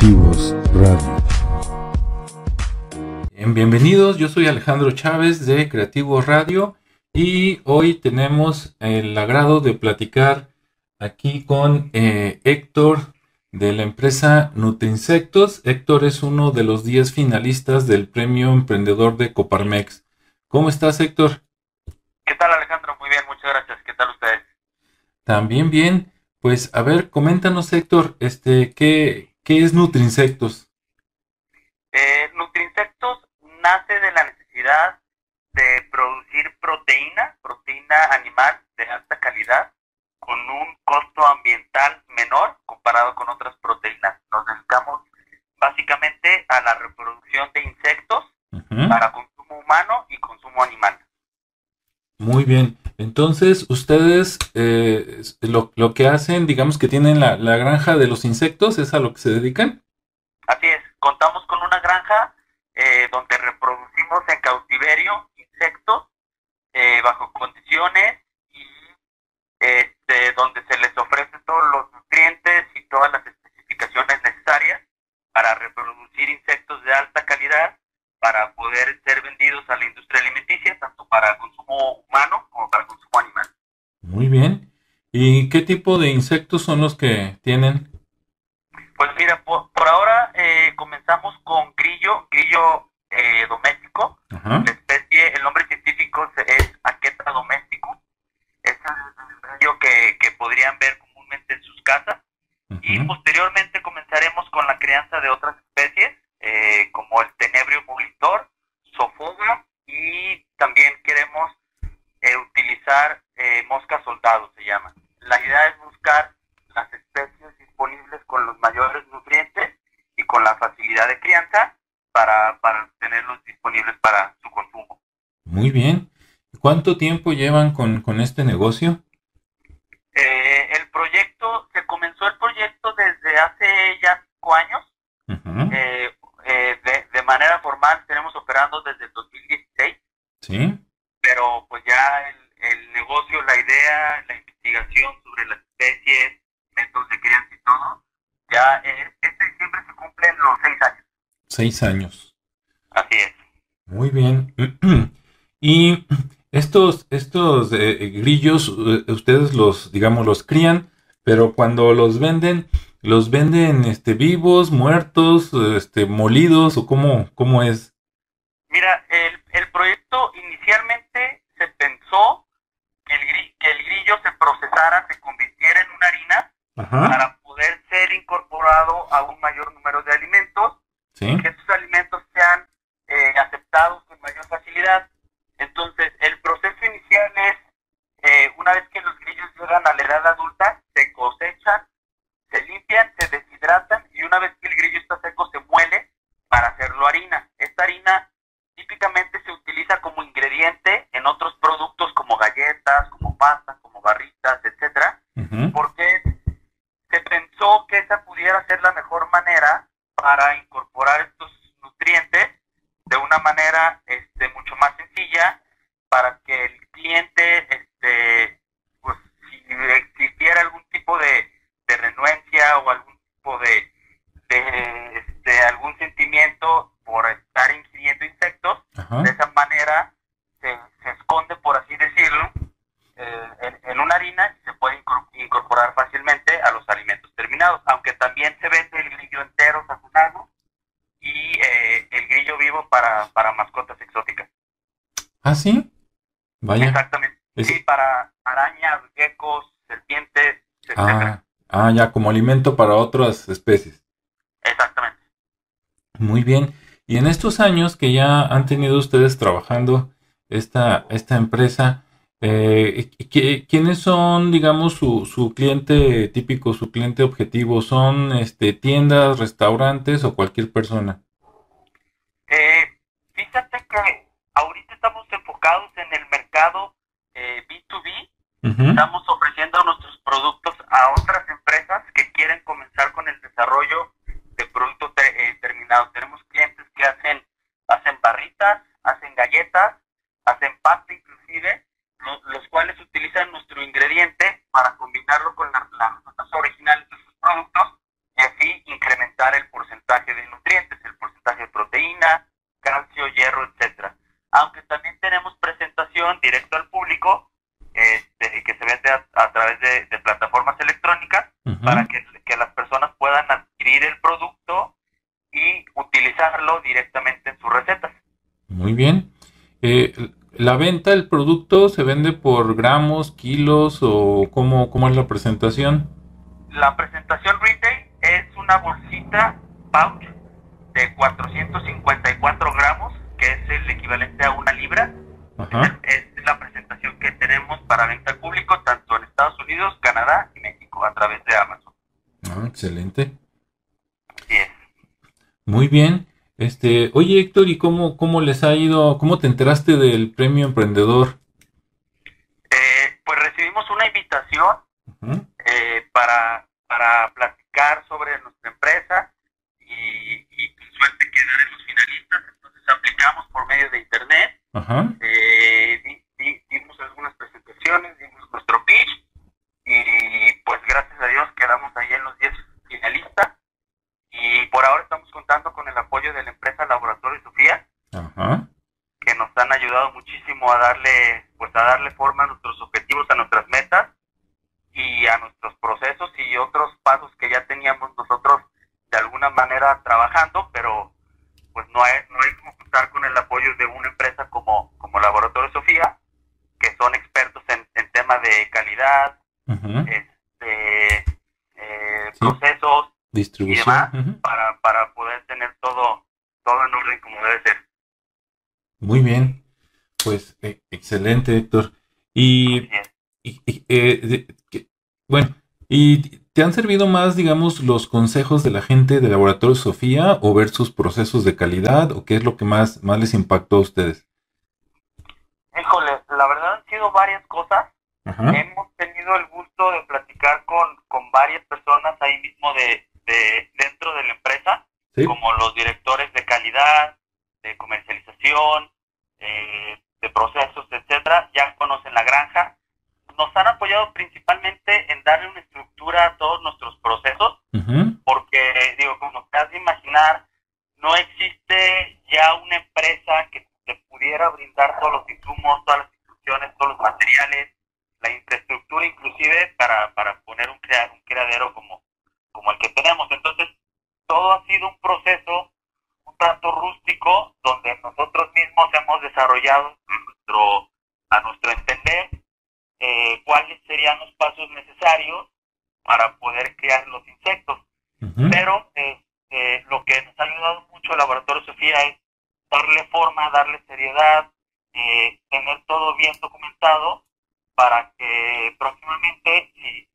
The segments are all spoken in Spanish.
Creativos Radio. bienvenidos, yo soy Alejandro Chávez de Creativos Radio y hoy tenemos el agrado de platicar aquí con eh, Héctor de la empresa Nutrinsectos. Héctor es uno de los 10 finalistas del Premio Emprendedor de Coparmex. ¿Cómo estás, Héctor? ¿Qué tal, Alejandro? Muy bien, muchas gracias. ¿Qué tal ustedes? También bien. Pues a ver, coméntanos, Héctor, este, ¿qué, ¿Qué es Nutrinsectos? Eh, Nutrinsectos nace de la necesidad de producir proteína, proteína animal de alta calidad, con un costo ambiental menor comparado con otras proteínas. Nos dedicamos básicamente a la reproducción de insectos para consumo humano y consumo animal. Muy bien. Entonces, ustedes eh, lo, lo, que hacen, digamos que tienen la, la, granja de los insectos, ¿es a lo que se dedican? Así es, contamos con una granja eh, donde reproducimos en cautiverio insectos eh, bajo condiciones y este, donde se les ofrece todos los nutrientes y todas las especificaciones necesarias para reproducir insectos de alta calidad para poder ser vendidos a la industria alimenticia, tanto para consumo humano como. Muy bien. ¿Y qué tipo de insectos son los que tienen? Pues mira, por, ahora eh, comenzamos con grillo, grillo eh, doméstico. La especie, el nombre científico es Aqueta domestico. Es el grillo que, que podrían ver comúnmente en sus casas. Y posteriormente comenzaremos con la crianza de otras especies eh, como el tenebrio molitor, sofoga y también queremos eh, utilizar soldado, se llama. La idea es buscar las especies disponibles con los mayores nutrientes y con la facilidad de crianza para, para tenerlos disponibles para su consumo. Muy bien. ¿Cuánto tiempo llevan con, con este negocio? Eh, el proyecto, se comenzó el proyecto desde hace ya cinco años. eh, eh, de, de, manera formal tenemos operando desde el 2016. Sí. Pero pues ya el, el, negocio, la idea, la investigación sobre las especies, métodos de crianza y todo, ya eh, este diciembre se cumplen los seis años. Seis años. Así es. Muy bien. y estos, estos eh, grillos, ustedes los, digamos, los crían, pero cuando los venden, ¿Los venden este, vivos, muertos, este, molidos o cómo, cómo es? Mira, el, el proyecto inicialmente se pensó que el, grillo se procesara, se convirtiera en una harina Ajá. para poder ser incorporado a un mayor número de alimentos ¿Sí? y que estos alimentos sean eh, aceptados con mayor facilidad. Entonces, el proceso inicial es, eh, una vez que los grillos llegan a la edad adulta, una manera este, mucho más sencilla para que el cliente, este, pues si existiera algún tipo de de renuencia o algún tipo de, de este, algún sentimiento por estar ingiriendo insectos, Ajá. de esa manera se, se, esconde, por así decirlo, eh, en, en, una harina y se puede incorporar fácilmente a los alimentos terminados, aunque también se vende el grillo entero sazonado y eh, el grillo vivo para, para mascotas exóticas. ¿Ah, sí? Vaya. Exactamente. Es... Sí, para arañas, geckos, serpientes, etc. Ah. Ah, ya, como alimento para otras especies. Exactamente. Muy bien. Y en estos años que ya han tenido ustedes trabajando esta, esta empresa, eh, ¿quiénes son, digamos, su, su cliente típico, su cliente objetivo? ¿Son este, tiendas, restaurantes o cualquier persona? Eh, fíjate que ahorita estamos enfocados en el mercado eh, B2B. Uh -huh. Estamos ofreciendo directo al público eh, de, que se vende a, través de, plataformas electrónicas para que, las personas puedan adquirir el producto y utilizarlo directamente en sus recetas. Muy bien. Eh, ¿La venta del producto se vende por gramos, kilos o cómo, cómo es la presentación? La presentación retail es una bolsita pouch de 454 gramos, que es el equivalente a una libra. Ajá tenemos para venta al público, tanto en Estados Unidos, Canadá y México, a través de Amazon. Ah, excelente. Así es. Muy bien. Este, oye Héctor, ¿y cómo, cómo les ha ido? ¿Cómo te enteraste del premio emprendedor? Eh, pues recibimos una invitación eh, para, para platicar sobre nuestra empresa y, y suerte quedar en los finalistas. Entonces aplicamos por medio de internet. Ajá. Eh, dimos algunas presentaciones, dimos nuestro pitch y pues gracias a Dios quedamos ahí en los 10 finalistas y por ahora estamos contando con el apoyo de la empresa Laboratorio Sofía, que nos han ayudado muchísimo a darle, pues a darle forma a nuestros objetivos, a nuestras metas y a nuestros procesos y otros pasos que ya teníamos nosotros de alguna manera trabajando, pero pues no hay, no hay como contar con el apoyo de una empresa como, como Laboratorio Sofía, que son expertos en, en temas de calidad, este, eh, procesos, distribución para, para poder tener todo, todo en orden como debe ser. Muy bien, pues e, excelente Héctor. Y, eh, bueno, ¿y te han servido más, digamos, los consejos de la gente del laboratorio Sofía o ver sus procesos de calidad o qué es lo que más, más les impactó a ustedes? Híjole, la verdad han sido varias cosas. Hemos tenido el gusto de platicar con, con varias personas ahí mismo de, dentro de la empresa, como los directores de calidad, de comercialización, no existe ya una empresa que te pudiera brindar todos los insumos, todas las instrucciones, todos los materiales, la infraestructura inclusive para, para poner un, un criadero como, como el que tenemos. Entonces, todo ha sido un proceso un tanto rústico donde nosotros mismos hemos desarrollado nuestro, a nuestro entender eh, cuáles serían los pasos necesarios para poder criar los insectos. Pero este, lo que nos ha ayudado mucho el Laboratorio Sofía es darle forma, darle seriedad, eh, tener todo bien documentado para que próximamente,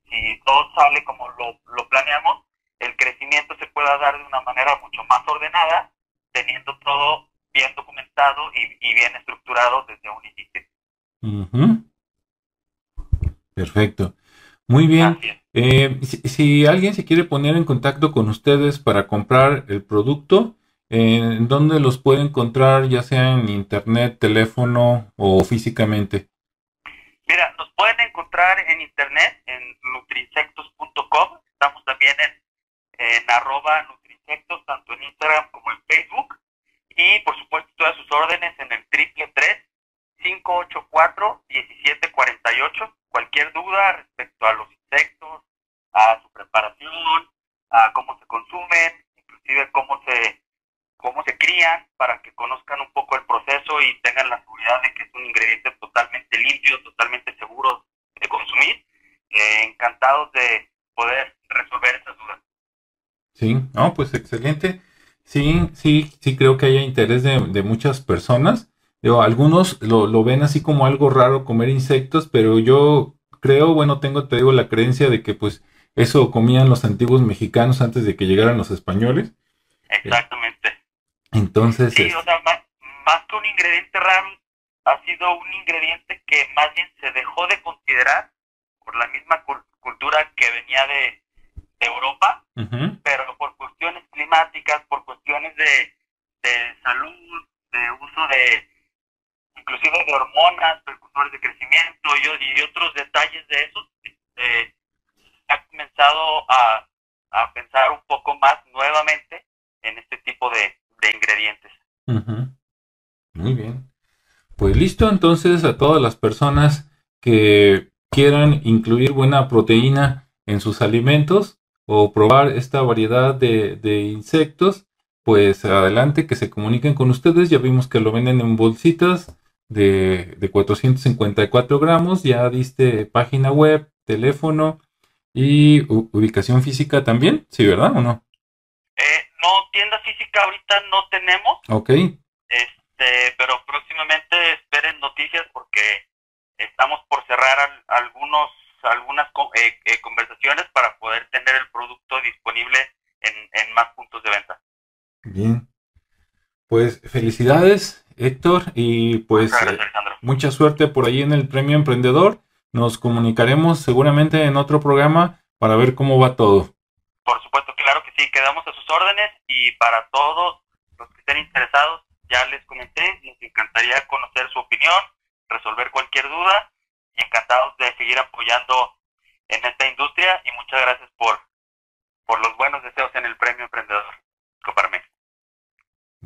si todo sale como lo, planeamos, el crecimiento se pueda dar de una manera mucho más ordenada, teniendo todo bien documentado y, bien estructurado desde un inicio. Perfecto. Muy bien. Eh, si, alguien se quiere poner en contacto con ustedes para comprar el producto, ¿en dónde los puede encontrar, ya sea en internet, teléfono o físicamente? Mira, nos pueden encontrar en internet, en nutrinsectos.com. Estamos también en, en arroba nutrinsectos, tanto en Instagram como en Facebook. Y por supuesto, todas sus órdenes en el triple 584 1748. Cualquier duda respecto a los insectos, a su preparación, a cómo se consumen, inclusive cómo se cómo se crían para que conozcan un poco el proceso y tengan la seguridad de que es un ingrediente totalmente limpio, totalmente seguro de consumir. Eh, encantados de poder resolver esas dudas. Sí, no, pues excelente. Sí, sí, sí creo que haya interés de, muchas personas. Digo, algunos lo, lo, ven así como algo raro comer insectos, pero yo creo, bueno, tengo, te digo, la creencia de que pues eso comían los antiguos mexicanos antes de que llegaran los españoles. Exactamente. Entonces. Sí, o sea, más, que un ingrediente raro, ha sido un ingrediente que más bien se dejó de considerar por la misma cultura que venía de, Europa, pero por cuestiones climáticas, por cuestiones de, de salud, de uso de inclusive de hormonas, precursores de crecimiento y, otros detalles de eso, eh, ha comenzado a, a pensar un poco más nuevamente en este tipo de, ingredientes. Muy bien. Pues listo, entonces a todas las personas que quieran incluir buena proteína en sus alimentos o probar esta variedad de, de insectos, pues adelante que se comuniquen con ustedes. Ya vimos que lo venden en bolsitas de, de 454 gramos. Ya diste página web, teléfono y ubicación física también. Sí, ¿verdad o no? Eh, no, tienda física ahorita no tenemos. Ok. Este, pero próximamente esperen noticias porque estamos por cerrar algunos algunas eh, eh, conversaciones para poder tener el producto disponible en, en más puntos de venta. Bien. Pues felicidades, Héctor, y pues eh, mucha suerte por ahí en el Premio Emprendedor. Nos comunicaremos seguramente en otro programa para ver cómo va todo. Por supuesto, claro que sí, quedamos a sus órdenes y para todos los que estén interesados, ya les comenté, nos encantaría conocer su opinión, resolver cualquier duda y encantados de seguir apoyando en esta industria y muchas gracias por, por los buenos deseos en el Premio Emprendedor Coparmex.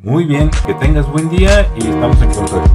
Muy bien, que tengas buen día y estamos en contacto.